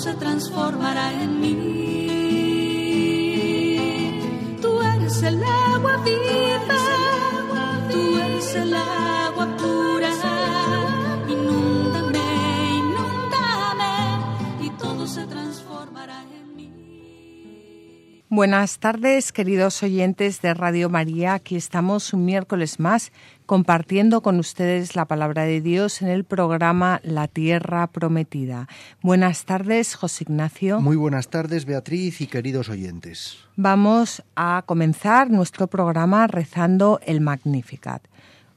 se transformará en mí. eres el agua viva, Buenas tardes, queridos oyentes de Radio María. Aquí estamos un miércoles más compartiendo con ustedes la palabra de Dios en el programa La Tierra Prometida. Buenas tardes, José Ignacio. Muy buenas tardes, Beatriz y queridos oyentes. Vamos a comenzar nuestro programa rezando el Magnificat.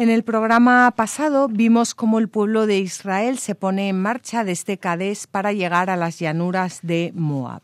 En el programa pasado vimos cómo el pueblo de Israel se pone en marcha desde Cadés para llegar a las llanuras de Moab.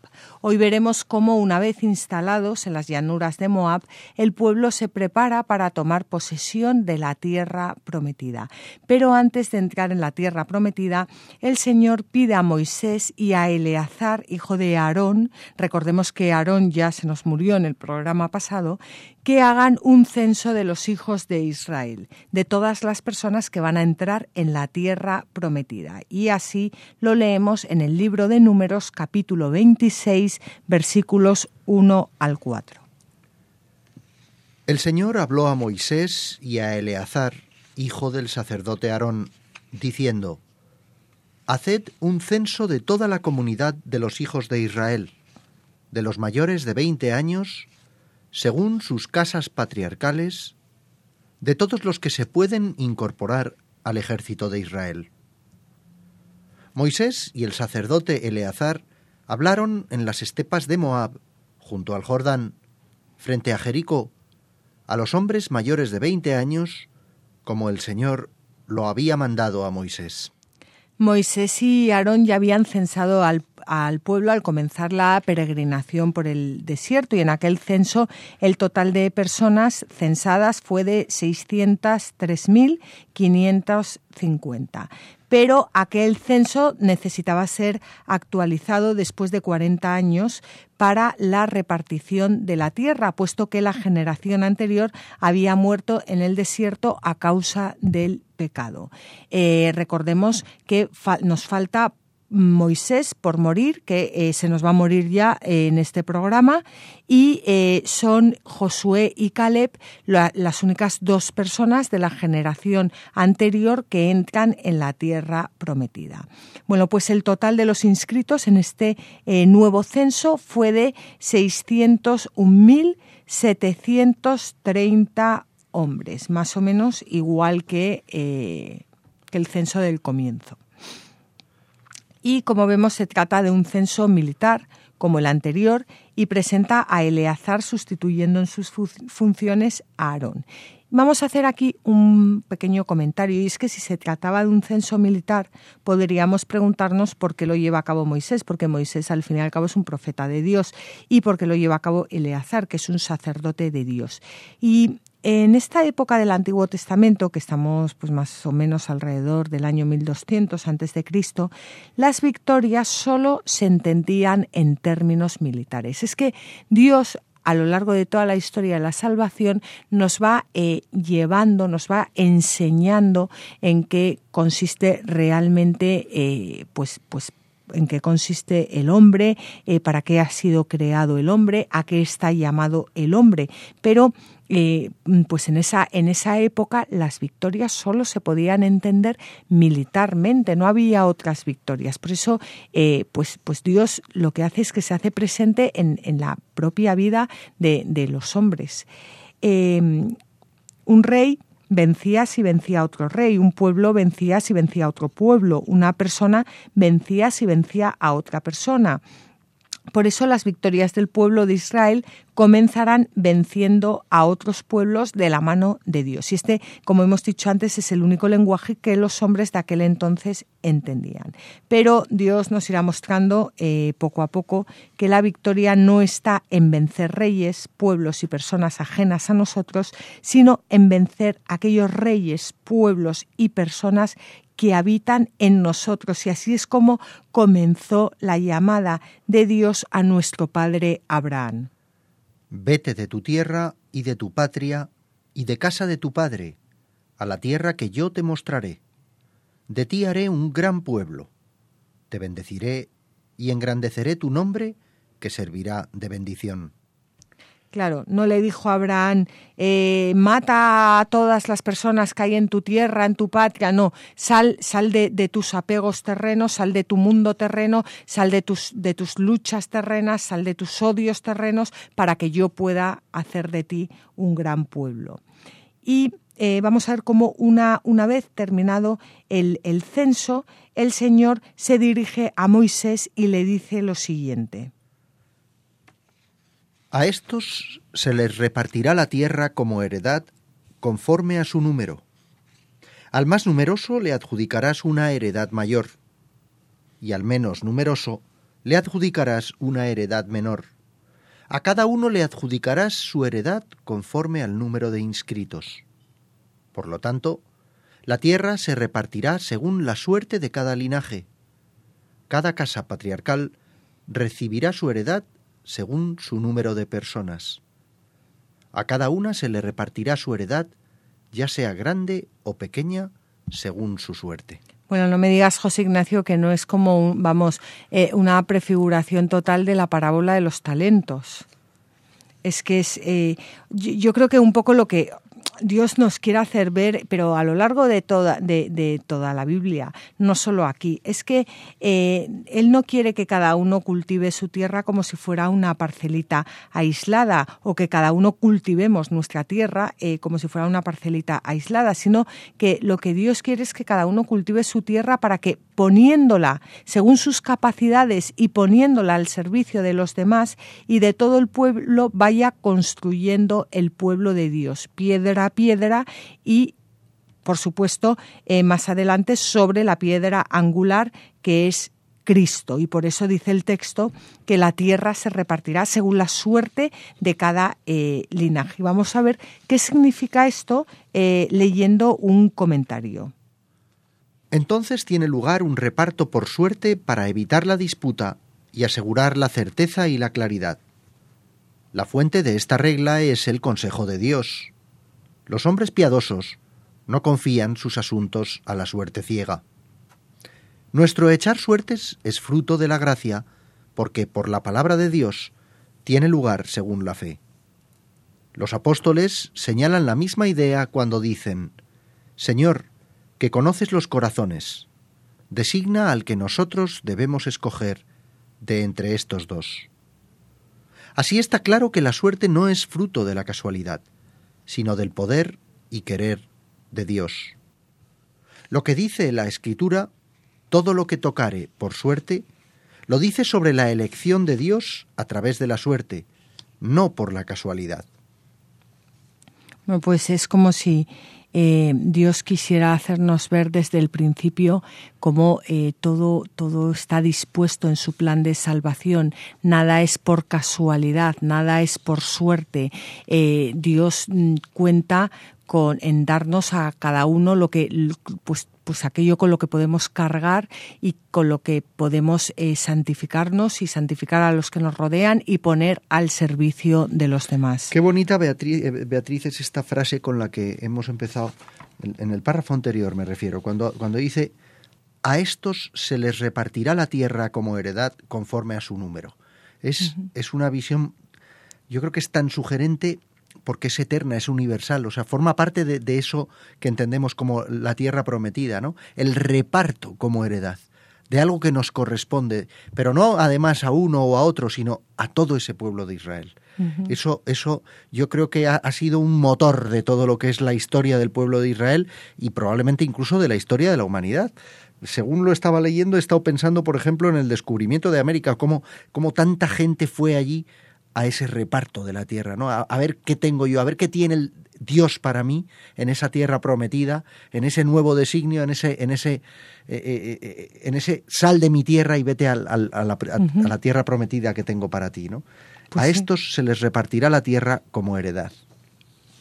Hoy veremos cómo una vez instalados en las llanuras de Moab, el pueblo se prepara para tomar posesión de la tierra prometida. Pero antes de entrar en la tierra prometida, el Señor pide a Moisés y a Eleazar, hijo de Aarón, recordemos que Aarón ya se nos murió en el programa pasado, que hagan un censo de los hijos de Israel, de todas las personas que van a entrar en la tierra prometida. Y así lo leemos en el libro de Números capítulo 26 versículos 1 al 4. El Señor habló a Moisés y a Eleazar, hijo del sacerdote Aarón, diciendo, Haced un censo de toda la comunidad de los hijos de Israel, de los mayores de veinte años, según sus casas patriarcales, de todos los que se pueden incorporar al ejército de Israel. Moisés y el sacerdote Eleazar hablaron en las estepas de Moab, junto al Jordán, frente a Jericó, a los hombres mayores de veinte años, como el Señor lo había mandado a Moisés. Moisés y Aarón ya habían censado al, al, pueblo al comenzar la peregrinación por el desierto y en aquel censo el total de personas censadas fue de 603.550. Pero aquel censo necesitaba ser actualizado después de 40 años para la repartición de la tierra, puesto que la generación anterior había muerto en el desierto a causa del pecado. Eh, recordemos que nos falta Moisés por morir, que eh, se nos va a morir ya eh, en este programa, y eh, son Josué y Caleb la, las únicas dos personas de la generación anterior que entran en la tierra prometida. Bueno, pues el total de los inscritos en este nuevo censo fue de 601.730 hombres, más o menos igual que el censo del comienzo y como vemos se trata de un censo militar como el anterior y presenta a Eleazar sustituyendo en sus funciones a Aarón. Vamos a hacer aquí un pequeño comentario y es que si se trataba de un censo militar podríamos preguntarnos por qué lo lleva a cabo Moisés, porque Moisés al fin y al cabo es un profeta de Dios y por qué lo lleva a cabo Eleazar, que es un sacerdote de Dios. Y en esta época del Antiguo Testamento, que estamos pues más o menos alrededor del año 1200 antes de Cristo, las victorias solo se entendían en términos militares. Es que Dios a lo largo de toda la historia de la salvación nos va eh, llevando, nos va enseñando en qué consiste realmente, eh, pues, pues en qué consiste el hombre, eh, para qué ha sido creado el hombre, a qué está llamado el hombre. Pero eh, pues en esa, en esa época las victorias solo se podían entender militarmente, no había otras victorias. Por eso, eh, pues, pues Dios lo que hace es que se hace presente en, la propia vida de, los hombres. un rey vencía si vencía a otro rey, un pueblo vencía si vencía a otro pueblo, una persona vencía si vencía a otra persona. Por eso las victorias del pueblo de Israel comenzarán venciendo a otros pueblos de la mano de Dios. Y este, como hemos dicho antes, es el único lenguaje que los hombres de aquel entonces entendían. Pero Dios nos irá mostrando eh, poco a poco que la victoria no está en vencer reyes, pueblos y personas ajenas a nosotros, sino en vencer aquellos reyes, pueblos y personas que habitan en nosotros. Y así es como comenzó la llamada de Dios a nuestro padre Abraham. Vete de tu tierra y de tu patria y de casa de tu padre, a la tierra que yo te mostraré. De ti haré un gran pueblo. Te bendeciré y engrandeceré tu nombre, que servirá de bendición. Claro, no le dijo a Abraham, eh, mata a todas las personas que hay en tu tierra, en tu patria. No, sal, sal de, tus apegos terrenos, sal de tu mundo terreno, sal de tus, de tus luchas terrenas, sal de tus odios terrenos, para que yo pueda hacer de ti un gran pueblo. Y eh, vamos a ver cómo una, una vez terminado el, el censo, el Señor se dirige a Moisés y le dice lo siguiente. A estos se les repartirá la tierra como heredad conforme a su número. Al más numeroso le adjudicarás una heredad mayor, y al menos numeroso le adjudicarás una heredad menor. A cada uno le adjudicarás su heredad conforme al número de inscritos. Por lo tanto, la tierra se repartirá según la suerte de cada linaje. Cada casa patriarcal recibirá su heredad según su número de personas. A cada una se le repartirá su heredad, ya sea grande o pequeña, según su suerte. Bueno, no me digas, José Ignacio, que no es como, vamos, eh, una prefiguración total de la parábola de los talentos. Es que es, eh, yo, creo que un poco lo que Dios nos quiere hacer ver, pero a lo largo de toda, de, toda la Biblia, no solo aquí, es que eh, Él no quiere que cada uno cultive su tierra como si fuera una parcelita aislada o que cada uno cultivemos nuestra tierra eh, como si fuera una parcelita aislada, sino que lo que Dios quiere es que cada uno cultive su tierra para que poniéndola según sus capacidades y poniéndola al servicio de los demás y de todo el pueblo vaya construyendo el pueblo de Dios, piedra piedra y por supuesto, eh, más adelante sobre la piedra angular que es Cristo. Y por eso dice el texto que la tierra se repartirá según la suerte de cada eh, linaje. Vamos a ver qué significa esto eh, leyendo un comentario. Entonces tiene lugar un reparto por suerte para evitar la disputa y asegurar la certeza y la claridad. La fuente de esta regla es el consejo de Dios, los hombres piadosos no confían sus asuntos a la suerte ciega. Nuestro echar suertes es fruto de la gracia, porque por la palabra de Dios tiene lugar según la fe. Los apóstoles señalan la misma idea cuando dicen, Señor, que conoces los corazones, designa al que nosotros debemos escoger de entre estos dos. Así está claro que la suerte no es fruto de la casualidad, sino del poder y querer de Dios. Lo que dice la Escritura, todo lo que tocare por suerte, lo dice sobre la elección de Dios a través de la suerte, no por la casualidad. Bueno, pues es como si eh, Dios quisiera hacernos ver desde el principio cómo eh, todo, todo está dispuesto en su plan de salvación. Nada es por casualidad, nada es por suerte. Eh, Dios mm, cuenta con, en darnos a cada uno lo que, pues, pues aquello con lo que podemos cargar y con lo que podemos eh, santificarnos y santificar a los que nos rodean y poner al servicio de los demás. Qué bonita, Beatriz, eh, Beatriz es esta frase con la que hemos empezado, en el párrafo anterior me refiero, cuando, cuando dice, a estos se les repartirá la tierra como heredad conforme a su número. Es, es una visión, yo creo que es tan sugerente porque es eterna, es universal, o sea, forma parte de, eso que entendemos como la tierra prometida, ¿no? El reparto como heredad de algo que nos corresponde, pero no además a uno o a otro, sino a todo ese pueblo de Israel. Eso, eso yo creo que ha, sido un motor de todo lo que es la historia del pueblo de Israel y probablemente incluso de la historia de la humanidad. Según lo estaba leyendo, he estado pensando, por ejemplo, en el descubrimiento de América, cómo, cómo tanta gente fue allí a ese reparto de la tierra, ¿no? A, ver qué tengo yo, a ver qué tiene el Dios para mí en esa tierra prometida, en ese nuevo designio, en ese, en ese, eh, eh, eh, en ese sal de mi tierra y vete a, la, tierra prometida que tengo para ti, ¿no? Pues a estos se les repartirá la tierra como heredad.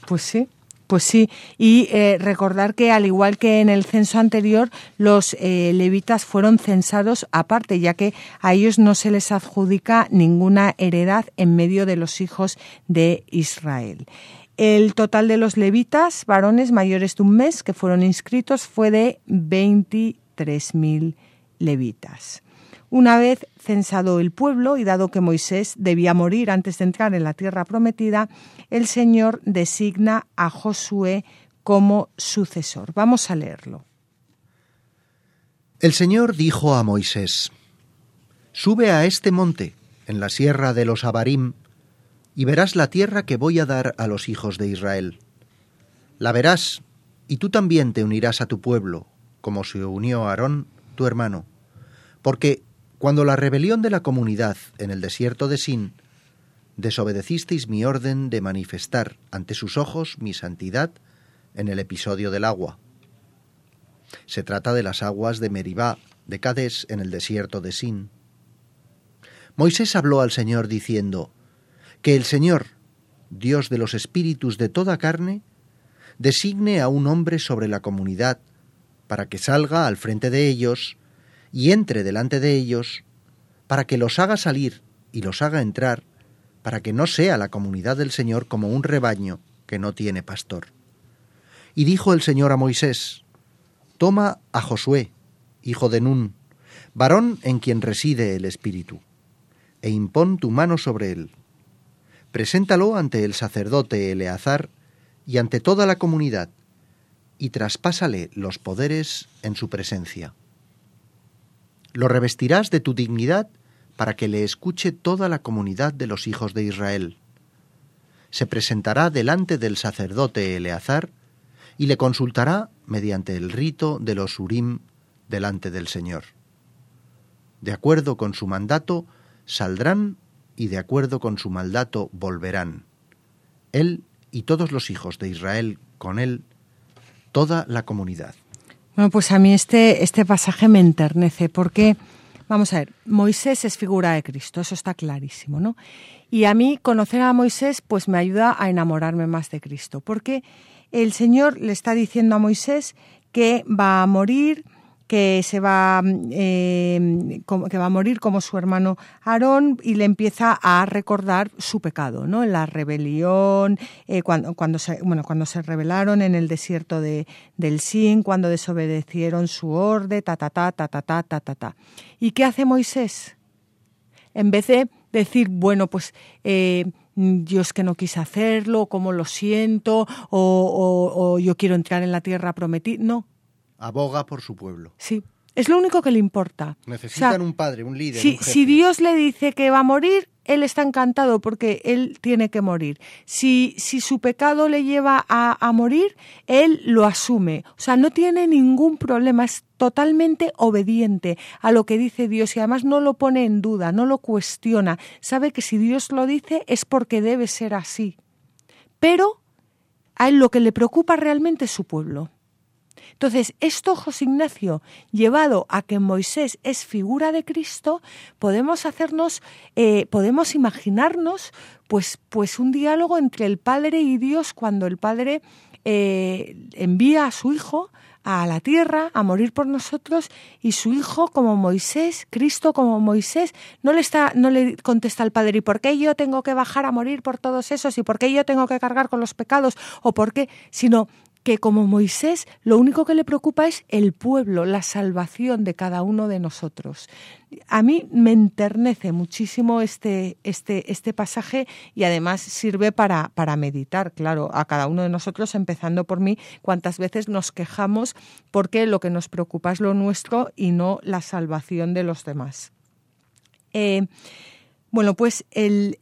Pues sí, pues sí, y eh, recordar que al igual que en el censo anterior, los eh, levitas fueron censados aparte, ya que a ellos no se les adjudica ninguna heredad en medio de los hijos de Israel. El total de los levitas, varones mayores de un mes, que fueron inscritos, fue de 23.000 levitas. Una vez censado el pueblo y dado que Moisés debía morir antes de entrar en la tierra prometida, el Señor designa a Josué como sucesor. Vamos a leerlo. El Señor dijo a Moisés, Sube a este monte, en la sierra de los Abarim, y verás la tierra que voy a dar a los hijos de Israel. La verás, y tú también te unirás a tu pueblo, como se unió Aarón, tu hermano, porque cuando la rebelión de la comunidad en el desierto de Sin, desobedecisteis mi orden de manifestar ante sus ojos mi santidad en el episodio del agua. Se trata de las aguas de Meribá, de Cades, en el desierto de Sin. Moisés habló al Señor diciendo, Que el Señor, Dios de los espíritus de toda carne, designe a un hombre sobre la comunidad, para que salga al frente de ellos y entre delante de ellos, para que los haga salir y los haga entrar, para que no sea la comunidad del Señor como un rebaño que no tiene pastor. Y dijo el Señor a Moisés, Toma a Josué, hijo de Nun, varón en quien reside el Espíritu, e impón tu mano sobre él. Preséntalo ante el sacerdote Eleazar y ante toda la comunidad, y traspásale los poderes en su presencia. Lo revestirás de tu dignidad para que le escuche toda la comunidad de los hijos de Israel. Se presentará delante del sacerdote Eleazar y le consultará mediante el rito de los Urim delante del Señor. De acuerdo con su mandato, saldrán y de acuerdo con su mandato volverán. Él y todos los hijos de Israel con él, toda la comunidad. Bueno, pues a mí este, este pasaje me enternece porque, vamos a ver, Moisés es figura de Cristo, eso está clarísimo, ¿no? Y a mí conocer a Moisés pues me ayuda a enamorarme más de Cristo, porque el Señor le está diciendo a Moisés que va a morir, que se va eh, que va a morir como su hermano Aarón y le empieza a recordar su pecado, ¿no? La rebelión, eh, cuando, cuando se bueno cuando se rebelaron en el desierto de, del Sin, cuando desobedecieron su orden, ta ta ta ta ta ta ta ta ta. ¿Y qué hace Moisés? En vez de decir bueno pues eh, que no quise hacerlo, cómo lo siento, o, o yo quiero entrar en la tierra prometida. No, aboga por su pueblo. Sí, es lo único que le importa. Necesitan un padre, un líder. Si, si, Dios le dice que va a morir, él está encantado porque él tiene que morir. Si, si su pecado le lleva a, a, morir, él lo asume. O sea, no tiene ningún problema, es totalmente obediente a lo que dice Dios y además no lo pone en duda, no lo cuestiona. Sabe que si Dios lo dice es porque debe ser así. Pero a él lo que le preocupa realmente es su pueblo. Entonces, esto, José Ignacio, llevado a que Moisés es figura de Cristo, podemos hacernos, eh, podemos imaginarnos, pues, pues un diálogo entre el Padre y Dios cuando el Padre eh, envía a su hijo a la tierra a morir por nosotros y su hijo como Moisés, Cristo como Moisés, no le está no le contesta al Padre, ¿y por qué yo tengo que bajar a morir por todos esos y por qué yo tengo que cargar con los pecados o por qué, sino que como Moisés lo único que le preocupa es el pueblo, la salvación de cada uno de nosotros. A mí me enternece muchísimo este, este, este pasaje y además sirve para, para meditar, claro, a cada uno de nosotros, empezando por mí, cuántas veces nos quejamos porque lo que nos preocupa es lo nuestro y no la salvación de los demás. Eh, bueno, pues el,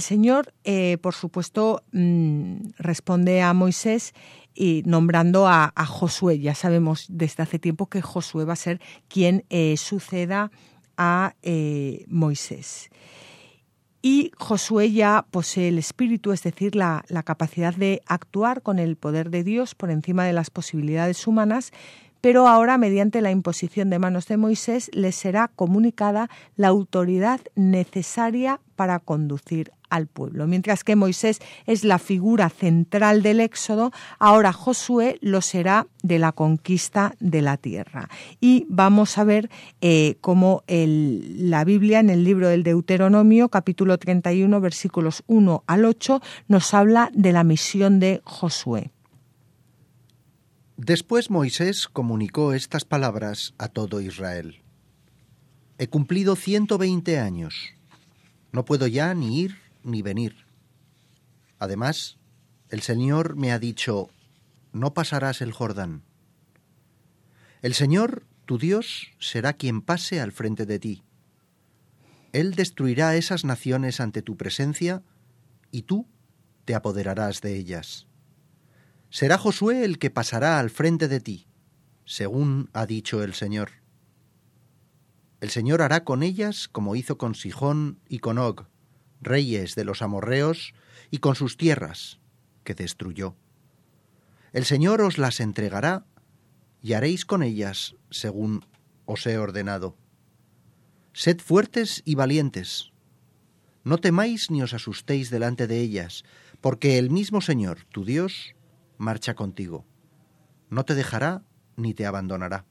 Señor, eh, por supuesto, mm, responde a Moisés y nombrando a, Josué. Ya sabemos desde hace tiempo que Josué va a ser quien eh, suceda a eh, Moisés. Y Josué ya posee el espíritu, es decir, la, la capacidad de actuar con el poder de Dios por encima de las posibilidades humanas, pero ahora mediante la imposición de manos de Moisés le será comunicada la autoridad necesaria para conducir al pueblo. Mientras que Moisés es la figura central del Éxodo, ahora Josué lo será de la conquista de la tierra. Y vamos a ver eh, cómo la Biblia en el libro del Deuteronomio, capítulo 31, versículos 1 al 8, nos habla de la misión de Josué. Después Moisés comunicó estas palabras a todo Israel. He cumplido ciento veinte años. No puedo ya ni ir ni venir. Además, el Señor me ha dicho, no pasarás el Jordán. El Señor, tu Dios, será quien pase al frente de ti. Él destruirá esas naciones ante tu presencia, y tú te apoderarás de ellas. Será Josué el que pasará al frente de ti, según ha dicho el Señor. El Señor hará con ellas como hizo con Sijón y con Og, reyes de los amorreos, y con sus tierras, que destruyó. El Señor os las entregará, y haréis con ellas según os he ordenado. Sed fuertes y valientes. No temáis ni os asustéis delante de ellas, porque el mismo Señor, tu Dios, marcha contigo. No te dejará ni te abandonará.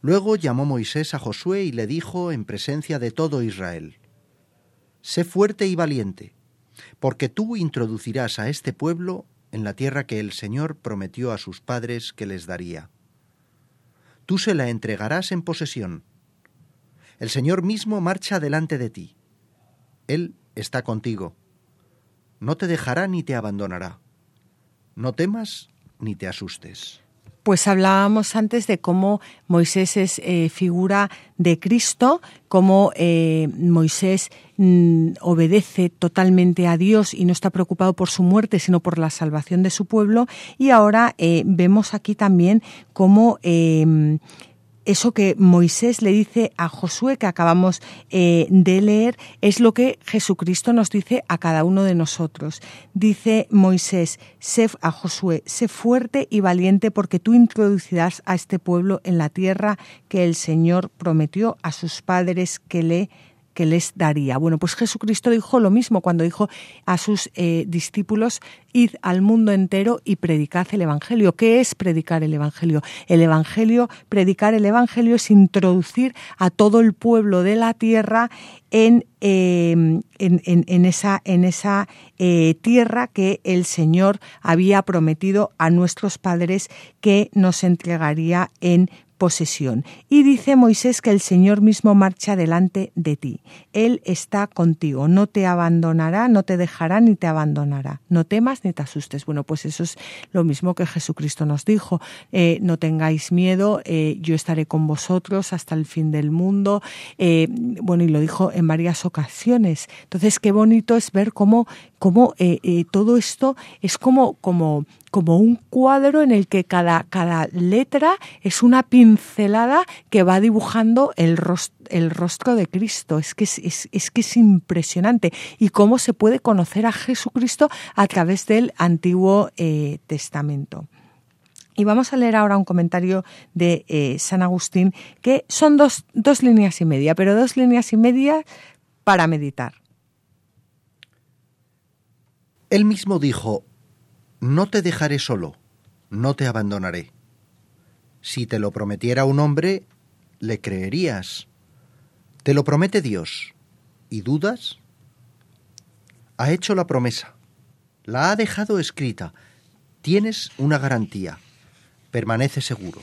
Luego llamó Moisés a Josué y le dijo en presencia de todo Israel, Sé fuerte y valiente, porque tú introducirás a este pueblo en la tierra que el Señor prometió a sus padres que les daría. Tú se la entregarás en posesión. El Señor mismo marcha delante de ti. Él está contigo. No te dejará ni te abandonará. No temas ni te asustes. Pues hablábamos antes de cómo Moisés es eh, figura de Cristo, cómo eh, Moisés mm, obedece totalmente a Dios y no está preocupado por su muerte, sino por la salvación de su pueblo. Y ahora eh, vemos aquí también cómo eso que Moisés le dice a Josué, que acabamos eh, de leer, es lo que Jesucristo nos dice a cada uno de nosotros. Dice Moisés sé, a Josué, sé fuerte y valiente porque tú introducirás a este pueblo en la tierra que el Señor prometió a sus padres que le que les daría. Bueno, pues Jesucristo dijo lo mismo cuando dijo a sus eh, discípulos, id al mundo entero y predicad el Evangelio. ¿Qué es predicar el Evangelio? El Evangelio, predicar el Evangelio es introducir a todo el pueblo de la tierra en, em, en, esa, en esa eh, tierra que el Señor había prometido a nuestros padres que nos entregaría en posesión. Y dice Moisés que el Señor mismo marcha delante de ti. Él está contigo, no te abandonará, no te dejará ni te abandonará. No temas ni te asustes. Bueno, pues eso es lo mismo que Jesucristo nos dijo. Eh, no tengáis miedo, eh, yo estaré con vosotros hasta el fin del mundo. Eh, bueno, y lo dijo en varias ocasiones. Entonces, qué bonito es ver cómo, cómo todo esto es como, como como un cuadro en el que cada, cada letra es una pincelada que va dibujando el rostro, el rostro de Cristo. Es que es, es, que es impresionante. Y cómo se puede conocer a Jesucristo a través del Antiguo eh, Testamento. Y vamos a leer ahora un comentario de eh, San Agustín, que son dos, dos líneas y media, pero dos líneas y media para meditar. Él mismo dijo, no te dejaré solo, no te abandonaré. Si te lo prometiera un hombre, le creerías. Te lo promete Dios. ¿Y dudas? Ha hecho la promesa. La ha dejado escrita. Tienes una garantía. Permanece seguro.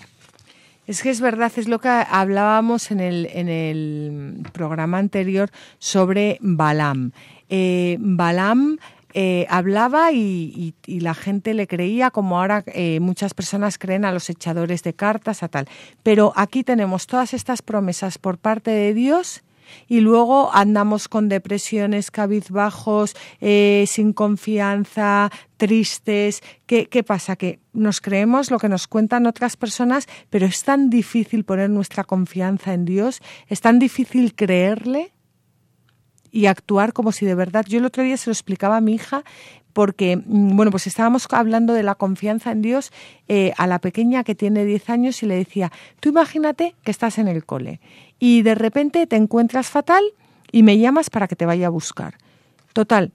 Es que es verdad, es lo que hablábamos en el, en el programa anterior sobre Balam. Eh, Balam eh, hablaba y, la gente le creía, como ahora eh, muchas personas creen a los echadores de cartas, a tal. Pero aquí tenemos todas estas promesas por parte de Dios y luego andamos con depresiones, cabizbajos, eh, sin confianza, tristes. ¿Qué, ¿Qué pasa? Que nos creemos lo que nos cuentan otras personas, pero es tan difícil poner nuestra confianza en Dios, es tan difícil creerle y actuar como si de verdad. Yo el otro día se lo explicaba a mi hija porque, mm, bueno, pues estábamos hablando de la confianza en Dios eh, a la pequeña que tiene 10 años y le decía, tú imagínate que estás en el cole y de repente te encuentras fatal y me llamas para que te vaya a buscar. Total,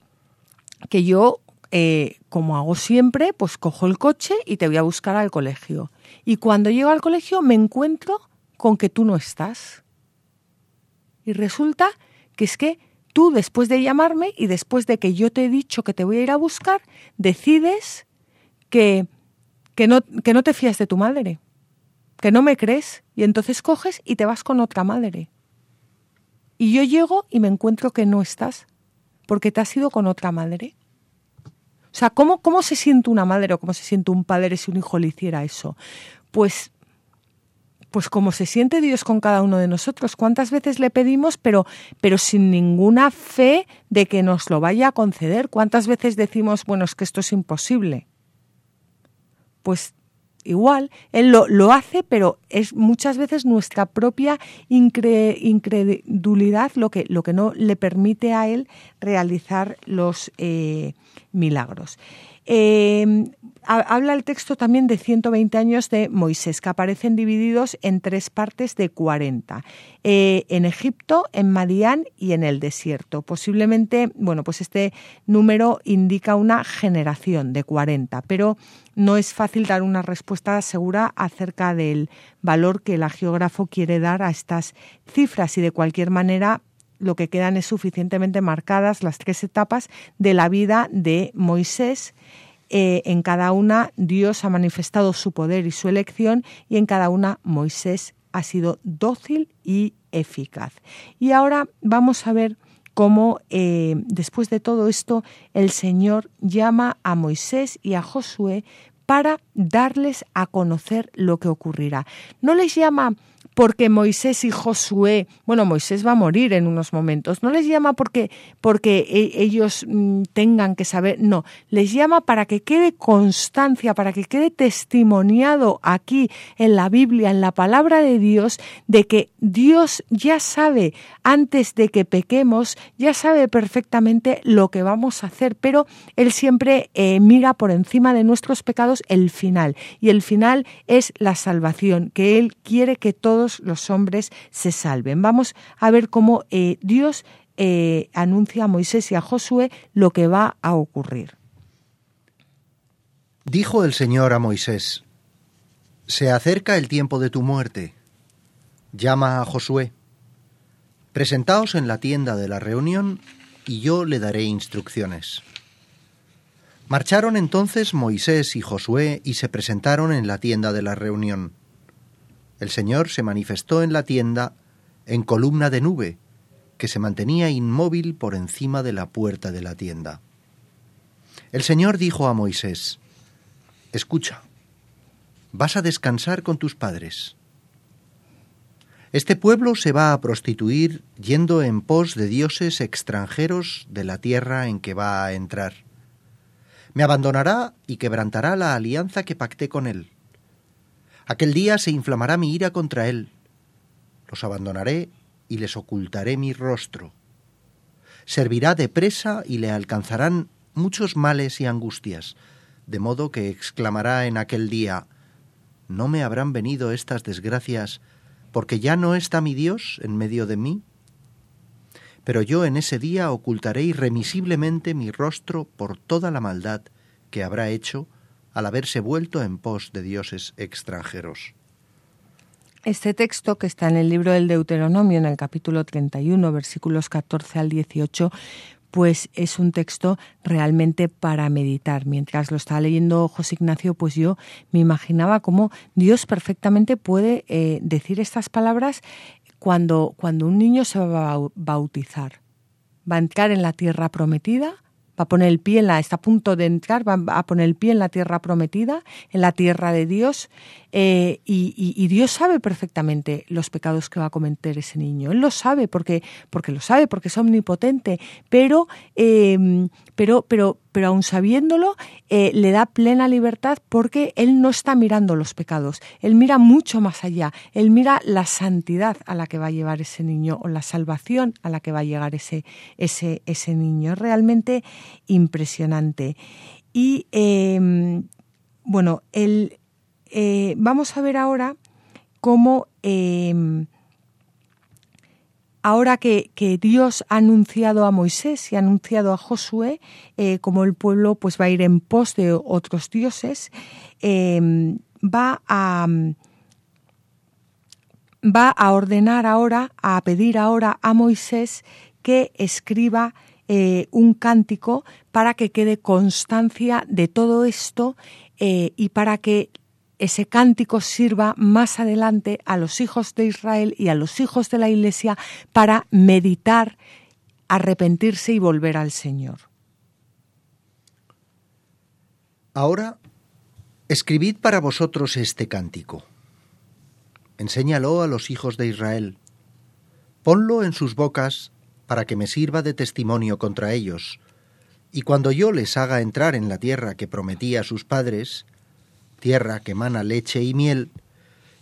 que yo, eh, como hago siempre, pues cojo el coche y te voy a buscar al colegio. Y cuando llego al colegio me encuentro con que tú no estás. Y resulta que es que tú después de llamarme y después de que yo te he dicho que te voy a ir a buscar, decides que, que, no, que no te fías de tu madre, que no me crees, y entonces coges y te vas con otra madre. Y yo llego y me encuentro que no estás, porque te has ido con otra madre. O sea, ¿cómo, ¿cómo se siente una madre o cómo se siente un padre si un hijo le hiciera eso? Pues pues como se siente Dios con cada uno de nosotros. ¿Cuántas veces le pedimos, pero, pero sin ninguna fe de que nos lo vaya a conceder? ¿Cuántas veces decimos, bueno, es que esto es imposible? Pues igual, Él lo, lo hace, pero es muchas veces nuestra propia incredulidad lo que, lo que no le permite a Él realizar los eh, milagros. Eh, habla el texto también de 120 años de Moisés, que aparecen divididos en tres partes de 40. Eh, en Egipto, en Madián y en el desierto. Posiblemente, bueno, pues este número indica una generación de 40, pero no es fácil dar una respuesta segura acerca del valor que el geógrafo quiere dar a estas cifras y de cualquier manera lo que quedan es suficientemente marcadas las tres etapas de la vida de Moisés eh, en cada una Dios ha manifestado su poder y su elección y en cada una Moisés ha sido dócil y eficaz. Y ahora vamos a ver cómo eh, después de todo esto el Señor llama a Moisés y a Josué para darles a conocer lo que ocurrirá. No les llama porque Moisés y Josué, bueno, Moisés va a morir en unos momentos, no les llama porque, porque e, ellos mm, tengan que saber, no, les llama para que quede constancia, para que quede testimoniado aquí en la Biblia, en la palabra de Dios, de que Dios ya sabe, antes de que pequemos, ya sabe perfectamente lo que vamos a hacer, pero Él siempre eh, mira por encima de nuestros pecados el final, y el final es la salvación, que Él quiere que todos los hombres se salven. Vamos a ver cómo eh, Dios eh, anuncia a Moisés y a Josué lo que va a ocurrir. Dijo el Señor a Moisés, Se acerca el tiempo de tu muerte. Llama a Josué. Presentaos en la tienda de la reunión y yo le daré instrucciones. Marcharon entonces Moisés y Josué y se presentaron en la tienda de la reunión el Señor se manifestó en la tienda en columna de nube, que se mantenía inmóvil por encima de la puerta de la tienda. El Señor dijo a Moisés, Escucha, vas a descansar con tus padres. Este pueblo se va a prostituir yendo en pos de dioses extranjeros de la tierra en que va a entrar. Me abandonará y quebrantará la alianza que pacté con él. Aquel día se inflamará mi ira contra él. Los abandonaré y les ocultaré mi rostro. Servirá de presa y le alcanzarán muchos males y angustias, de modo que exclamará en aquel día ¿No me habrán venido estas desgracias porque ya no está mi Dios en medio de mí? Pero yo en ese día ocultaré irremisiblemente mi rostro por toda la maldad que habrá hecho al haberse vuelto en pos de dioses extranjeros. Este texto, que está en el libro del Deuteronomio, en el capítulo 31, versículos 14 al 18, pues es un texto realmente para meditar. Mientras lo estaba leyendo José Ignacio, pues yo me imaginaba cómo Dios perfectamente puede eh, decir estas palabras cuando, cuando un niño se va a bautizar. Va a entrar en la tierra prometida, va a poner el pie en la, está a punto de entrar, va a poner el pie en la tierra prometida, en la tierra de Dios, eh, y, Dios sabe perfectamente los pecados que va a cometer ese niño. Él lo sabe porque, porque lo sabe, porque es omnipotente, pero, em, pero, pero, pero aun sabiéndolo, eh, le da plena libertad porque Él no está mirando los pecados, Él mira mucho más allá, Él mira la santidad a la que va a llevar ese niño o la salvación a la que va a llegar ese, ese, ese niño. Es realmente impresionante. Y em, bueno, el, eh, vamos a ver ahora cómo, em, ahora que, Dios ha anunciado a Moisés y ha anunciado a Josué, eh, como el pueblo pues, va a ir en pos de otros dioses, va a va a ordenar ahora, a pedir ahora a Moisés que escriba eh, un cántico para que quede constancia de todo esto y para que ese cántico sirva más adelante a los hijos de Israel y a los hijos de la Iglesia para meditar, arrepentirse y volver al Señor. Ahora, escribid para vosotros este cántico. Enséñalo a los hijos de Israel. Ponlo en sus bocas para que me sirva de testimonio contra ellos. Y cuando yo les haga entrar en la tierra que prometí a sus padres, tierra que emana leche y miel,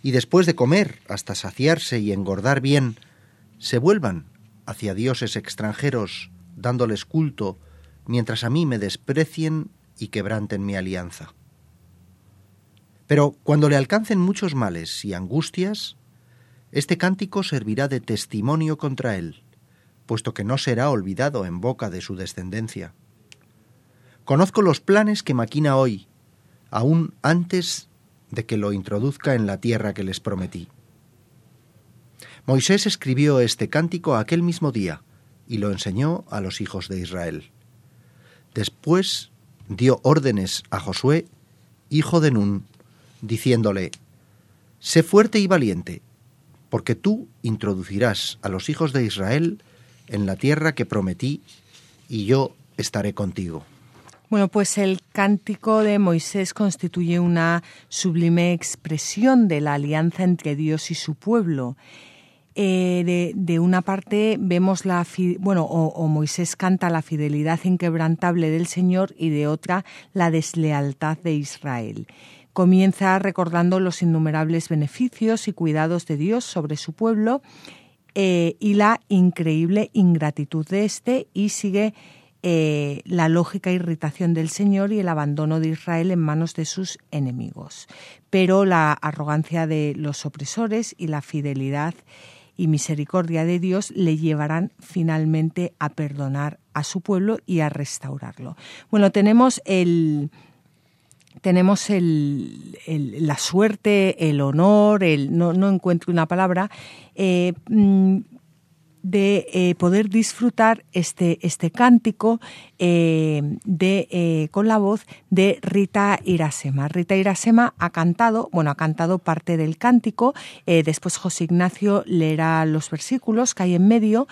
y después de comer hasta saciarse y engordar bien, se vuelvan hacia dioses extranjeros, dándoles culto, mientras a mí me desprecien y quebranten mi alianza. Pero cuando le alcancen muchos males y angustias, este cántico servirá de testimonio contra él, puesto que no será olvidado en boca de su descendencia. Conozco los planes que maquina hoy, aún antes de que lo introduzca en la tierra que les prometí. Moisés escribió este cántico aquel mismo día y lo enseñó a los hijos de Israel. Después dio órdenes a Josué, hijo de Nun, diciéndole, Sé fuerte y valiente, porque tú introducirás a los hijos de Israel en la tierra que prometí, y yo estaré contigo. Bueno, pues el cántico de Moisés constituye una sublime expresión de la alianza entre Dios y su pueblo. Eh, de, una parte vemos la bueno o, Moisés canta la fidelidad inquebrantable del Señor y de otra la deslealtad de Israel. Comienza recordando los innumerables beneficios y cuidados de Dios sobre su pueblo eh, y la increíble ingratitud de éste y sigue eh, la lógica irritación del Señor y el abandono de Israel en manos de sus enemigos. Pero la arrogancia de los opresores y la fidelidad y misericordia de Dios le llevarán finalmente a perdonar a su pueblo y a restaurarlo. Bueno, tenemos el tenemos el, la suerte, el honor, el no, no encuentro una palabra, eh, mm, de eh, poder disfrutar este, este cántico eh, de, eh, con la voz de Rita Irasema. Rita Irasema ha cantado, bueno, ha cantado parte del cántico, después José Ignacio leerá los versículos que hay en medio.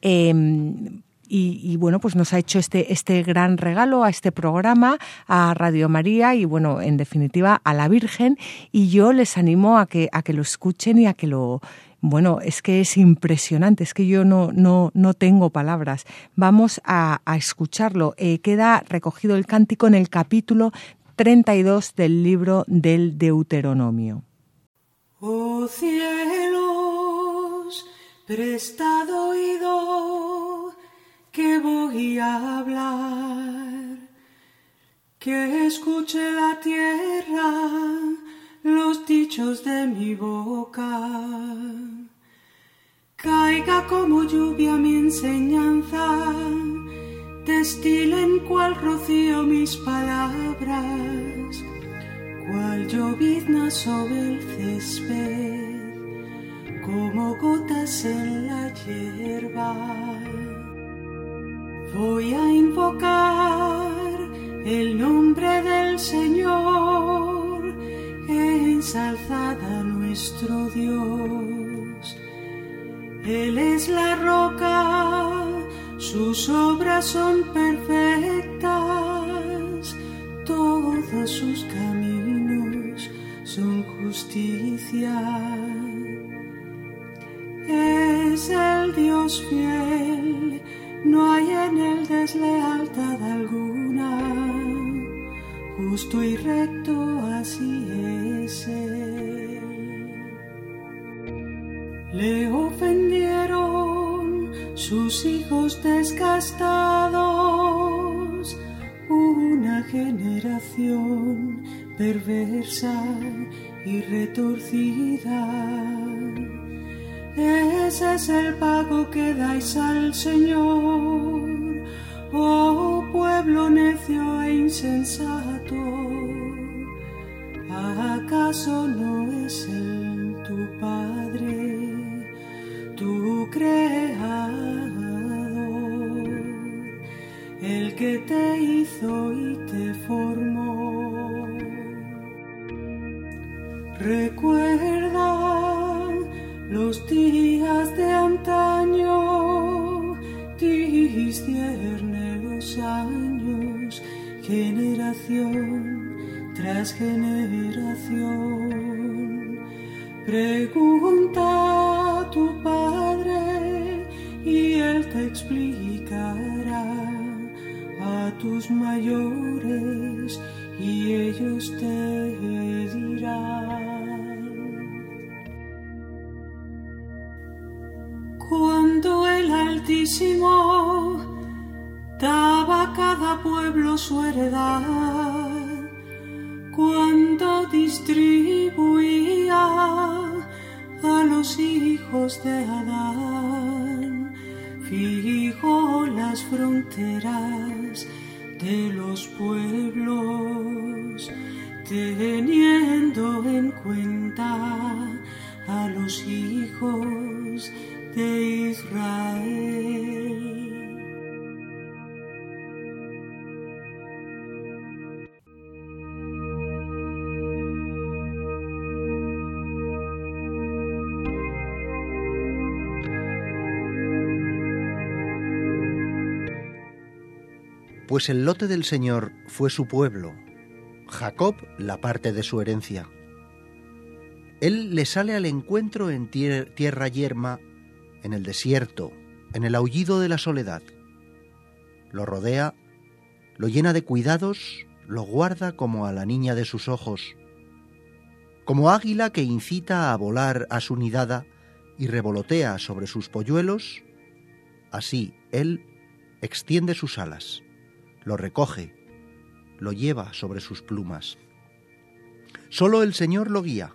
Em, y, bueno, pues nos ha hecho este, este gran regalo a este programa, a Radio María y bueno, en definitiva a la Virgen. Y yo les animo a que, a que lo escuchen y a que lo, bueno, es que es impresionante, es que yo no, no, no tengo palabras. Vamos a, escucharlo. Eh, queda recogido el cántico en el capítulo 32 del libro del Deuteronomio. Oh cielos, prestad oído, que voy a hablar, que escuche la tierra los dichos de mi boca. Caiga como lluvia mi enseñanza, destilen cual rocío mis palabras, cual llovizna sobre el césped, como gotas en la hierba. Voy a invocar el nombre del Señor, ensalzada nuestro Dios. Él es la roca sus obras son perfectas, todos sus caminos son justicia. Es el Dios fiel, no hay en él deslealtad alguna, justo y recto así es él. Le ofendieron sus hijos desgastados, una generación perversa y retorcida. Ese es el pago que dais al Señor, oh pueblo necio e insensato. ¿Acaso no es Él tu Padre? tu creador, el que te hizo y te formó. Recuerda tras generación. Pregunta a tu padre y él te explicará a tus mayores y ellos te dirán. Cuando el Altísimo cada pueblo su heredad, cuando distribuía a los hijos de Adán, fijó las fronteras de los pueblos, teniendo en cuenta a los hijos de Israel. Pues el lote del Señor fue su pueblo, Jacob la parte de su herencia. Él le sale al encuentro en tierra yerma, en el desierto, en el aullido de la soledad. Lo rodea, lo llena de cuidados, lo guarda como a la niña de sus ojos, como águila que incita a volar a su nidada y revolotea sobre sus polluelos, así él extiende sus alas lo recoge, lo lleva sobre sus plumas. Solo el Señor lo guía,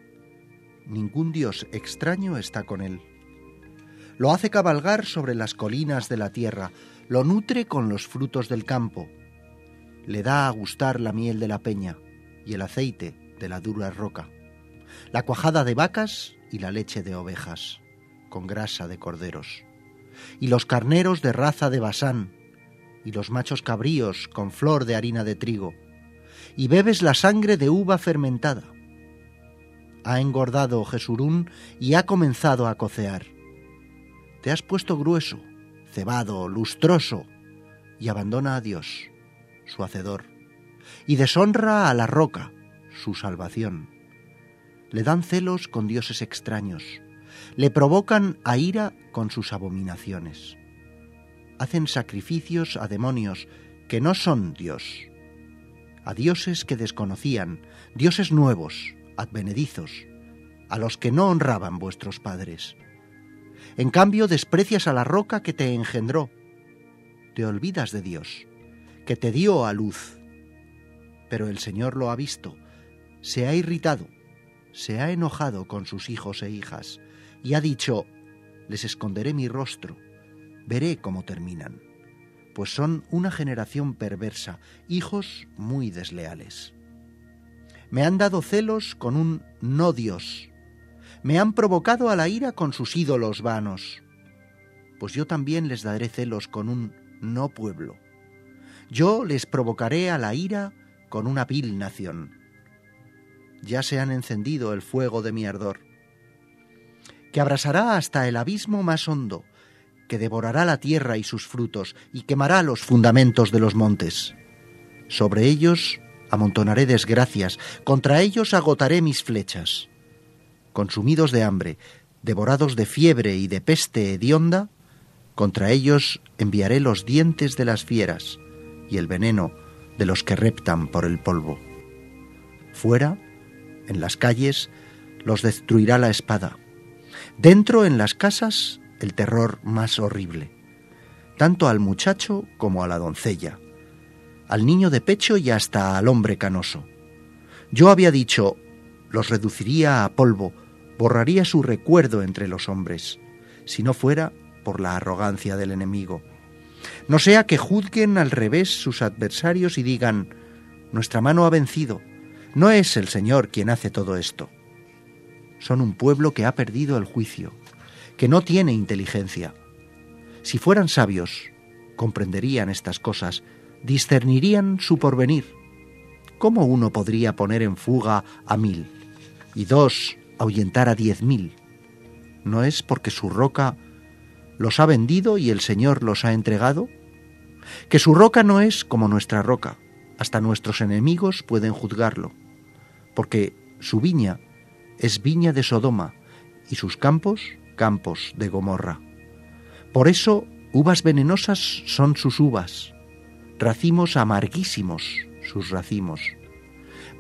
ningún Dios extraño está con él. Lo hace cabalgar sobre las colinas de la tierra, lo nutre con los frutos del campo, le da a gustar la miel de la peña y el aceite de la dura roca, la cuajada de vacas y la leche de ovejas, con grasa de corderos, y los carneros de raza de Basán, y los machos cabríos con flor de harina de trigo, y bebes la sangre de uva fermentada. Ha engordado Jesurún y ha comenzado a cocear. Te has puesto grueso, cebado, lustroso, y abandona a Dios, su hacedor, y deshonra a la roca, su salvación. Le dan celos con dioses extraños, le provocan a ira con sus abominaciones hacen sacrificios a demonios que no son Dios, a dioses que desconocían, dioses nuevos, advenedizos, a los que no honraban vuestros padres. En cambio, desprecias a la roca que te engendró, te olvidas de Dios, que te dio a luz. Pero el Señor lo ha visto, se ha irritado, se ha enojado con sus hijos e hijas, y ha dicho, les esconderé mi rostro veré cómo terminan, pues son una generación perversa, hijos muy desleales. Me han dado celos con un no Dios. Me han provocado a la ira con sus ídolos vanos. Pues yo también les daré celos con un no pueblo. Yo les provocaré a la ira con una vil nación. Ya se han encendido el fuego de mi ardor, que abrasará hasta el abismo más hondo, que devorará la tierra y sus frutos, y quemará los fundamentos de los montes. Sobre ellos amontonaré desgracias, contra ellos agotaré mis flechas. Consumidos de hambre, devorados de fiebre y de peste hedionda, contra ellos enviaré los dientes de las fieras y el veneno de los que reptan por el polvo. Fuera, en las calles, los destruirá la espada. Dentro, en las casas, el terror más horrible, tanto al muchacho como a la doncella, al niño de pecho y hasta al hombre canoso. Yo había dicho, los reduciría a polvo, borraría su recuerdo entre los hombres, si no fuera por la arrogancia del enemigo. No sea que juzguen al revés sus adversarios y digan, nuestra mano ha vencido, no es el Señor quien hace todo esto. Son un pueblo que ha perdido el juicio, que no tiene inteligencia. Si fueran sabios, comprenderían estas cosas, discernirían su porvenir. ¿Cómo uno podría poner en fuga a mil y dos ahuyentar a diez mil? ¿No es porque su roca los ha vendido y el Señor los ha entregado? Que su roca no es como nuestra roca, hasta nuestros enemigos pueden juzgarlo, porque su viña es viña de Sodoma y sus campos campos de Gomorra. Por eso uvas venenosas son sus uvas, racimos amarguísimos sus racimos.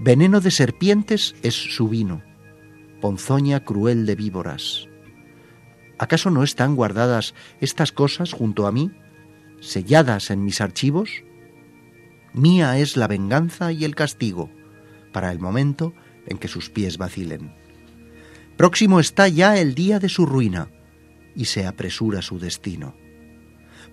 Veneno de serpientes es su vino, ponzoña cruel de víboras. ¿Acaso no están guardadas estas cosas junto a mí, selladas en mis archivos? Mía es la venganza y el castigo, para el momento en que sus pies vacilen. Próximo está ya el día de su ruina, y se apresura su destino.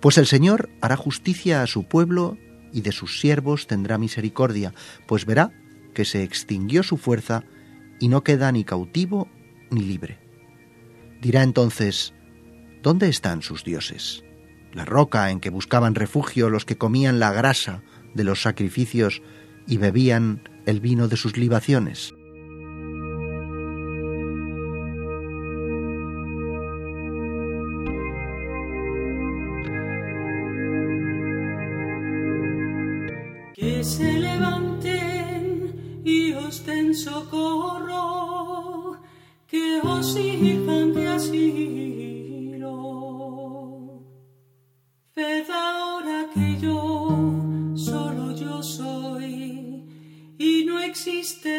Pues el Señor hará justicia a su pueblo y de sus siervos tendrá misericordia, pues verá que se extinguió su fuerza y no queda ni cautivo ni libre. Dirá entonces, ¿dónde están sus dioses? La roca en que buscaban refugio los que comían la grasa de los sacrificios y bebían el vino de sus libaciones. Socorro, que os sirvan de asilo. Ved ahora que yo, solo yo soy, y no existe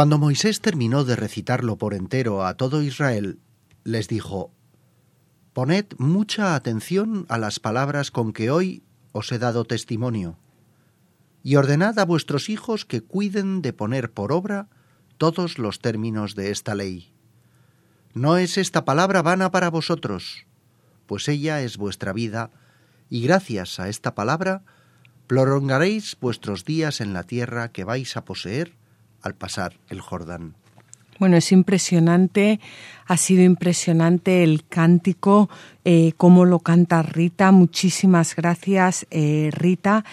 Cuando Moisés terminó de recitarlo por entero a todo Israel, les dijo, Poned mucha atención a las palabras con que hoy os he dado testimonio y ordenad a vuestros hijos que cuiden de poner por obra todos los términos de esta ley. No es esta palabra vana para vosotros, pues ella es vuestra vida, y gracias a esta palabra prolongaréis vuestros días en la tierra que vais a poseer al pasar el Jordán. Bueno, es impresionante, ha sido impresionante el cántico, eh, cómo lo canta Rita. Muchísimas gracias, eh, Rita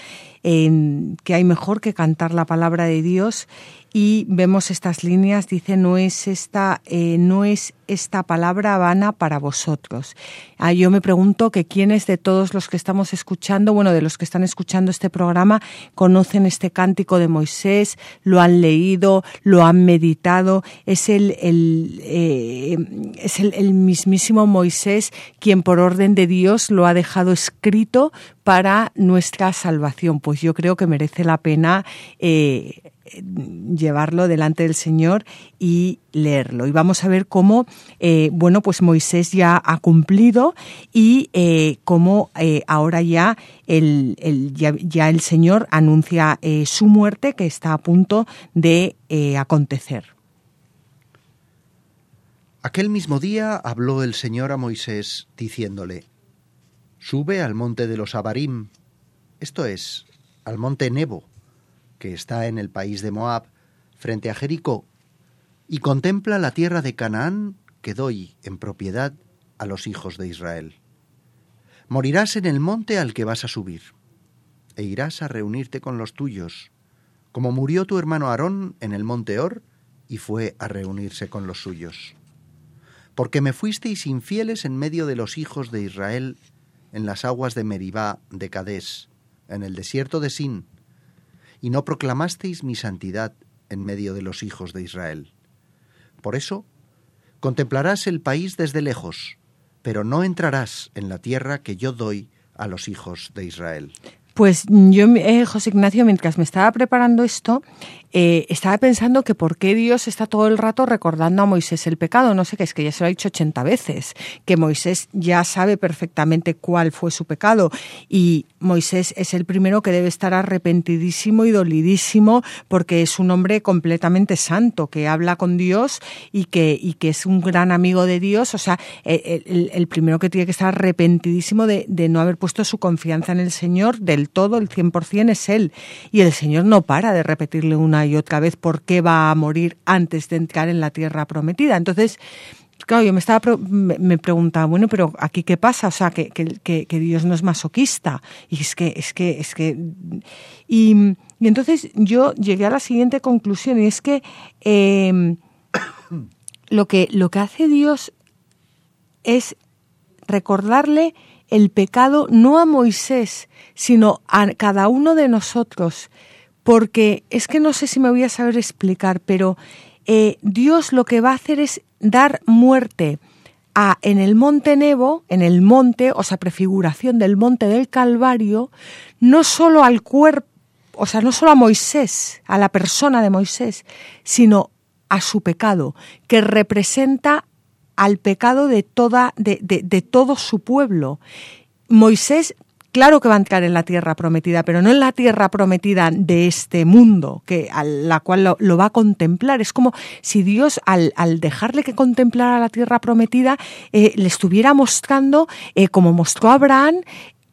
que hay mejor que cantar la palabra de Dios y vemos estas líneas, dice, no es esta, eh, no es esta palabra vana para vosotros. Ah, yo me pregunto que quiénes de todos los que estamos escuchando, bueno, de los que están escuchando este programa, conocen este cántico de Moisés, lo han leído, lo han meditado. Es el, el eh, es el, mismísimo Moisés quien por orden de Dios lo ha dejado escrito para nuestra salvación. Pues yo creo que merece la pena eh, llevarlo delante del Señor y leerlo. Y vamos a ver cómo, eh, bueno, pues Moisés ya ha cumplido y eh, cómo ahora ya el, ya, el Señor anuncia su muerte que está a punto de acontecer. Aquel mismo día habló el Señor a Moisés diciéndole, Sube al monte de los Abarim, esto es, al monte Nebo que está en el país de Moab, frente a Jericó, y contempla la tierra de Canaán que doy en propiedad a los hijos de Israel. Morirás en el monte al que vas a subir, e irás a reunirte con los tuyos, como murió tu hermano Aarón en el monte Or, y fue a reunirse con los suyos. Porque me fuisteis infieles en medio de los hijos de Israel, en las aguas de Meribá de Cadés, en el desierto de Sin, y no proclamasteis mi santidad en medio de los hijos de Israel. Por eso, contemplarás el país desde lejos, pero no entrarás en la tierra que yo doy a los hijos de Israel. Pues yo, eh, José Ignacio, mientras me estaba preparando esto, eh, estaba pensando que por qué Dios está todo el rato recordando a Moisés el pecado. No sé qué, es que ya se lo ha dicho 80 veces, que Moisés ya sabe perfectamente cuál fue su pecado y Moisés es el primero que debe estar arrepentidísimo y dolidísimo porque es un hombre completamente santo, que habla con Dios y que, y que es un gran amigo de Dios. O sea, el, el primero que tiene que estar arrepentidísimo de, de no haber puesto su confianza en el Señor del todo, el 100% es él. Y el Señor no para de repetirle una y otra vez por qué va a morir antes de entrar en la tierra prometida. Entonces, claro, yo me estaba me preguntaba, bueno, pero aquí qué pasa, o sea, que, que, Dios no es masoquista. Y es que, es que, es que. Y, entonces yo llegué a la siguiente conclusión, y es que em, lo que lo que hace Dios es recordarle el pecado no a Moisés, sino a cada uno de nosotros. Porque es que no sé si me voy a saber explicar, pero eh, Dios lo que va a hacer es dar muerte a, en el monte Nebo, en el monte, o sea, prefiguración del monte del Calvario, no solo al cuerpo, o sea, no solo a Moisés, a la persona de Moisés, sino a su pecado, que representa al pecado de toda, de, de, de todo su pueblo. Moisés claro que va a entrar en la tierra prometida, pero no en la tierra prometida de este mundo, que a la cual lo, va a contemplar. Es como si Dios, al, dejarle que contemplara la tierra prometida, eh, le estuviera mostrando, eh, como mostró Abraham,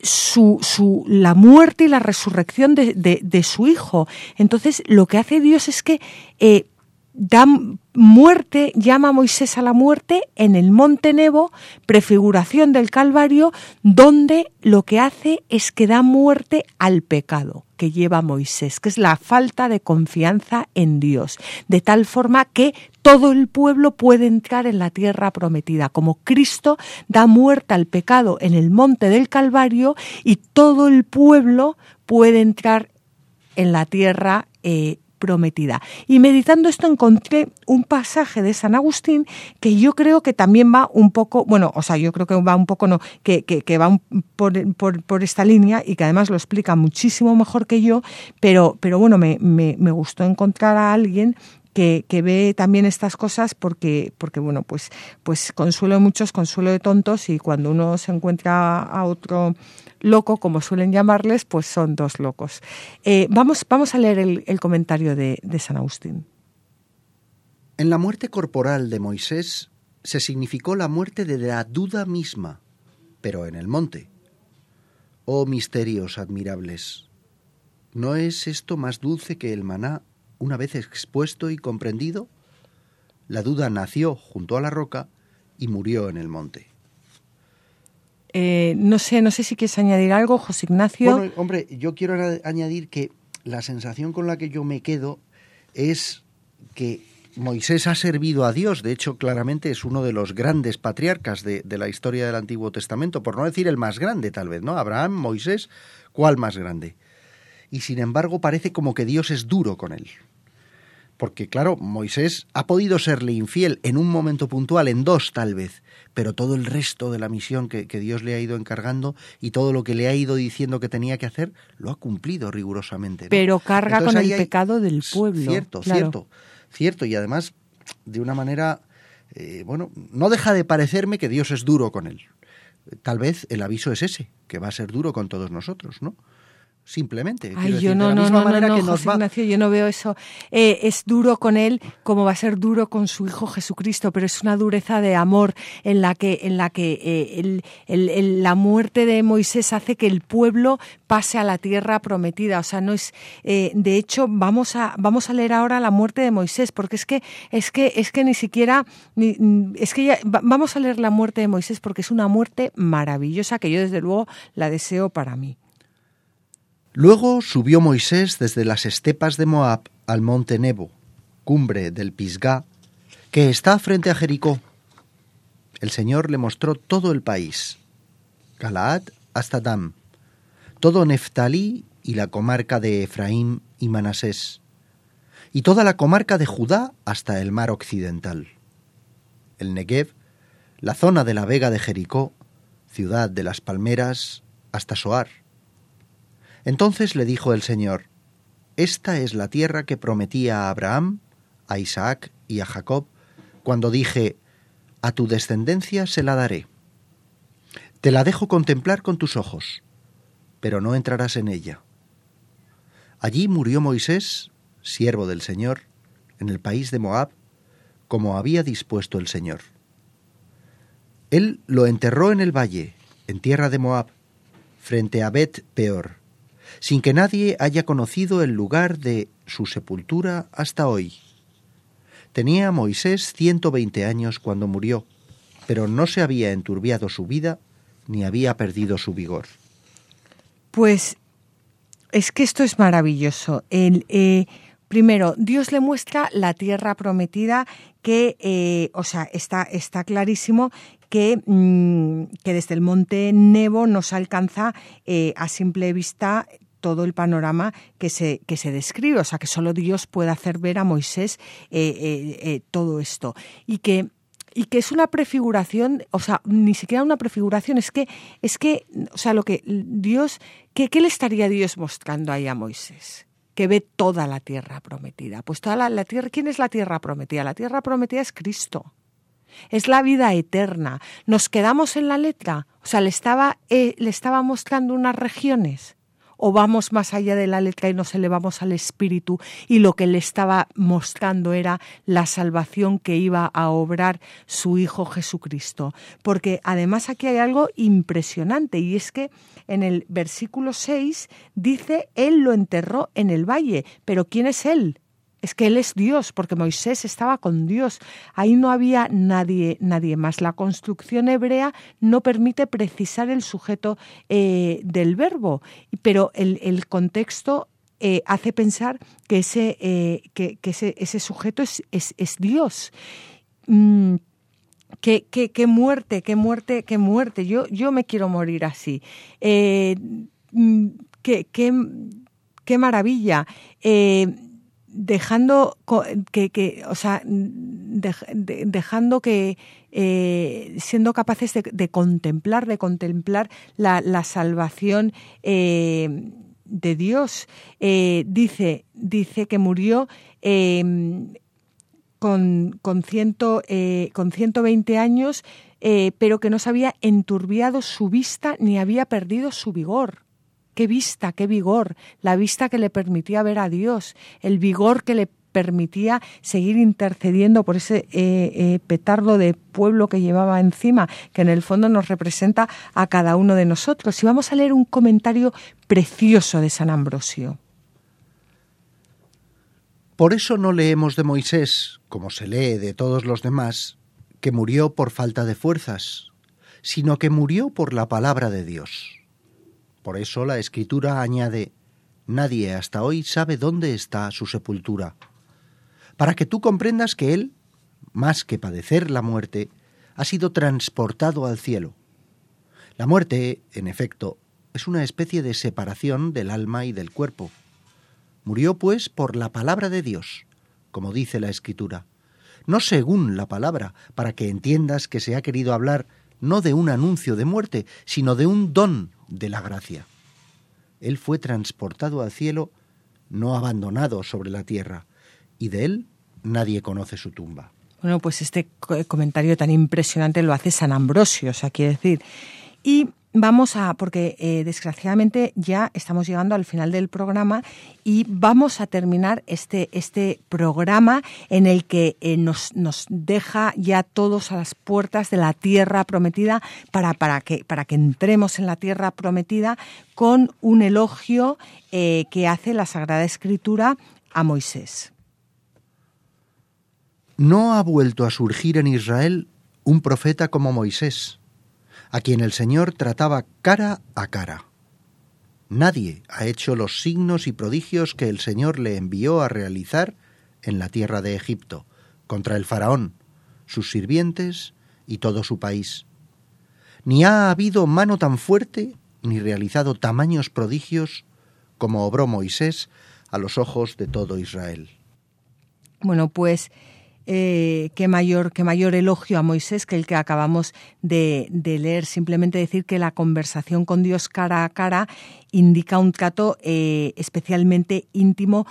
su, su, la muerte y la resurrección de, su hijo. Entonces, lo que hace Dios es que eh, da muerte, llama Moisés a la muerte en el monte Nebo, prefiguración del Calvario, donde lo que hace es que da muerte al pecado que lleva Moisés, que es la falta de confianza en Dios, de tal forma que todo el pueblo puede entrar en la tierra prometida, como Cristo da muerte al pecado en el monte del Calvario y todo el pueblo puede entrar en la tierra eh, prometida. Y meditando esto encontré un pasaje de San Agustín que yo creo que también va un poco, bueno, o sea, yo creo que va un poco, no, que, que, va por, por, por, esta línea y que además lo explica muchísimo mejor que yo, pero, pero bueno, me, me, gustó encontrar a alguien que, que, ve también estas cosas porque, porque bueno, pues, pues consuelo de muchos, consuelo de tontos y cuando uno se encuentra a otro loco, como suelen llamarles, pues son dos locos. Eh, vamos, vamos a leer el, comentario de, de San Agustín. En la muerte corporal de Moisés se significó la muerte de la duda misma, pero en el monte. Oh misterios admirables. ¿No es esto más dulce que el maná una vez expuesto y comprendido? La duda nació junto a la roca y murió en el monte. Eh, no sé, no sé si quieres añadir algo, José Ignacio. Bueno, hombre, yo quiero añadir que la sensación con la que yo me quedo es que Moisés ha servido a Dios, de hecho claramente es uno de los grandes patriarcas de, de, la historia del Antiguo Testamento, por no decir el más grande tal vez, ¿no? Abraham, Moisés, ¿cuál más grande? Y sin embargo parece como que Dios es duro con él porque claro, Moisés ha podido serle infiel en un momento puntual, en dos tal vez, pero todo el resto de la misión que, Dios le ha ido encargando y todo lo que le ha ido diciendo que tenía que hacer, lo ha cumplido rigurosamente. Pero carga con el pecado del pueblo. Cierto, cierto, cierto, y además de una manera, eh, bueno, no deja de parecerme que Dios es duro con él. Tal vez el aviso es ese, que va a ser duro con todos nosotros, ¿no? Simplemente. Ay, yo no, no, no, no, José Ignacio, yo no veo eso. Eh, es duro con él como va a ser duro con su Hijo Jesucristo, pero es una dureza de amor en la que, en la, que eh, el, la muerte de Moisés hace que el pueblo pase a la tierra prometida. O sea, no es. Eh, de hecho, vamos a, vamos a leer ahora la muerte de Moisés, porque es que, es que, es que ni siquiera. Ni, es que ya, vamos a leer la muerte de Moisés porque es una muerte maravillosa que yo desde luego la deseo para mí. Luego subió Moisés desde las estepas de Moab al monte Nebo, cumbre del Pisgá, que está frente a Jericó. El Señor le mostró todo el país, Galaad hasta Dam, todo Neftalí y la comarca de Efraín y Manasés, y toda la comarca de Judá hasta el mar occidental. El Negev, la zona de la vega de Jericó, ciudad de las palmeras, hasta Soar entonces le dijo el Señor, Esta es la tierra que prometía a Abraham, a Isaac y a Jacob, cuando dije, A tu descendencia se la daré. Te la dejo contemplar con tus ojos, pero no entrarás en ella. Allí murió Moisés, siervo del Señor, en el país de Moab, como había dispuesto el Señor. Él lo enterró en el valle, en tierra de Moab, frente a Bet Peor, sin que nadie haya conocido el lugar de su sepultura hasta hoy. Tenía Moisés ciento veinte años cuando murió, pero no se había enturbiado su vida ni había perdido su vigor. Pues es que esto es maravilloso. El, eh, primero, Dios le muestra la tierra prometida que, eh, o sea, está, está clarísimo que, mm, que, desde el monte Nebo nos alcanza eh, a simple vista todo el panorama que se, que se describe, o sea, que solo Dios puede hacer ver a Moisés eh, eh, todo esto. Y que y que es una prefiguración, o sea, ni siquiera una prefiguración, es que, es que, o sea, lo que Dios, ¿qué, qué le estaría Dios mostrando ahí a Moisés? Que ve toda la tierra prometida. Pues toda la, la tierra, ¿quién es la tierra prometida? La tierra prometida es Cristo. Es la vida eterna. Nos quedamos en la letra. O sea, le estaba, le estaba mostrando unas regiones o vamos más allá de la letra y nos elevamos al espíritu y lo que le estaba mostrando era la salvación que iba a obrar su Hijo Jesucristo. Porque además aquí hay algo impresionante y es que en el versículo 6 dice, Él lo enterró en el valle, pero ¿quién es Él? Es que él es Dios, porque Moisés estaba con Dios. Ahí no había nadie, nadie más. La construcción hebrea no permite precisar el sujeto eh, del verbo, pero el, contexto eh, hace pensar que ese, eh, que, ese, sujeto es, es, Dios. Mm, qué, qué, muerte, qué muerte, qué muerte. Yo, yo me quiero morir así. Mm, qué, qué, maravilla dejando que, o sea, dejando que eh, siendo capaces de, contemplar, de contemplar la, salvación eh, de Dios. Eh, dice, dice que murió con, con, ciento, con 120 años, pero que no se había enturbiado su vista ni había perdido su vigor qué vista, qué vigor, la vista que le permitía ver a Dios, el vigor que le permitía seguir intercediendo por ese eh, eh, petardo de pueblo que llevaba encima, que en el fondo nos representa a cada uno de nosotros. Y vamos a leer un comentario precioso de San Ambrosio. Por eso no leemos de Moisés, como se lee de todos los demás, que murió por falta de fuerzas, sino que murió por la palabra de Dios. Por eso la escritura añade, nadie hasta hoy sabe dónde está su sepultura, para que tú comprendas que Él, más que padecer la muerte, ha sido transportado al cielo. La muerte, en efecto, es una especie de separación del alma y del cuerpo. Murió, pues, por la palabra de Dios, como dice la Escritura, no según la palabra, para que entiendas que se ha querido hablar no de un anuncio de muerte, sino de un don de la gracia. Él fue transportado al cielo, no abandonado sobre la tierra, y de él nadie conoce su tumba. Bueno, pues este comentario tan impresionante lo hace San Ambrosio, o sea, quiere decir. Y vamos a, porque eh, desgraciadamente ya estamos llegando al final del programa y vamos a terminar este, este programa en el que eh, nos, nos, deja ya todos a las puertas de la tierra prometida para, para, que, para que entremos en la tierra prometida con un elogio eh, que hace la Sagrada Escritura a Moisés. No ha vuelto a surgir en Israel un profeta como Moisés a quien el Señor trataba cara a cara. Nadie ha hecho los signos y prodigios que el Señor le envió a realizar en la tierra de Egipto, contra el faraón, sus sirvientes y todo su país. Ni ha habido mano tan fuerte ni realizado tamaños prodigios como obró Moisés a los ojos de todo Israel. Bueno, pues eh, qué, mayor, qué mayor elogio a Moisés que el que acabamos de, leer. Simplemente decir que la conversación con Dios cara a cara indica un trato eh, especialmente íntimo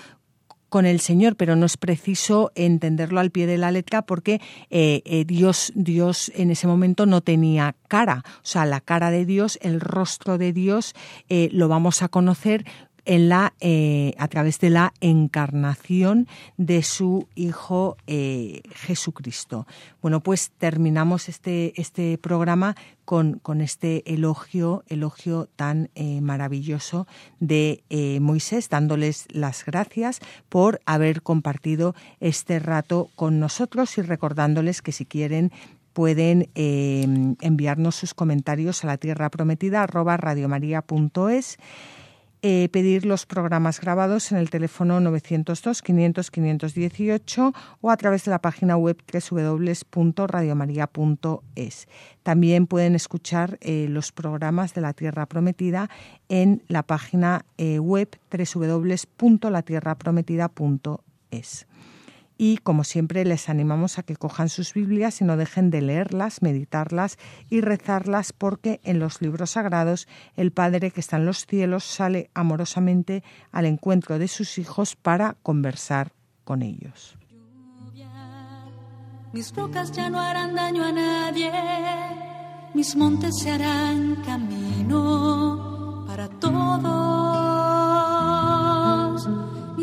con el Señor, pero no es preciso entenderlo al pie de la letra porque eh, Dios, Dios en ese momento no tenía cara. O sea, la cara de Dios, el rostro de Dios, lo vamos a conocer en la, eh, a través de la encarnación de su Hijo eh, Jesucristo. Bueno, pues terminamos este, este programa con, con, este elogio, elogio tan eh, maravilloso de Moisés, dándoles las gracias por haber compartido este rato con nosotros y recordándoles que si quieren pueden enviarnos sus comentarios a la tierra prometida arroba radiomaria.es eh, pedir los programas grabados en el teléfono 902-500-518 o a través de la página web www.radiomaria.es. También pueden escuchar eh, los programas de La Tierra Prometida en la página eh, web www.latierraprometida.es y como siempre les animamos a que cojan sus Biblias y no dejen de leerlas, meditarlas y rezarlas porque en los libros sagrados el Padre que está en los cielos sale amorosamente al encuentro de sus hijos para conversar con ellos. Mis rocas ya no harán daño a nadie, mis montes se harán camino para todos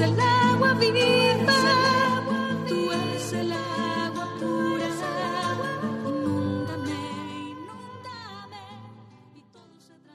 el agua viva.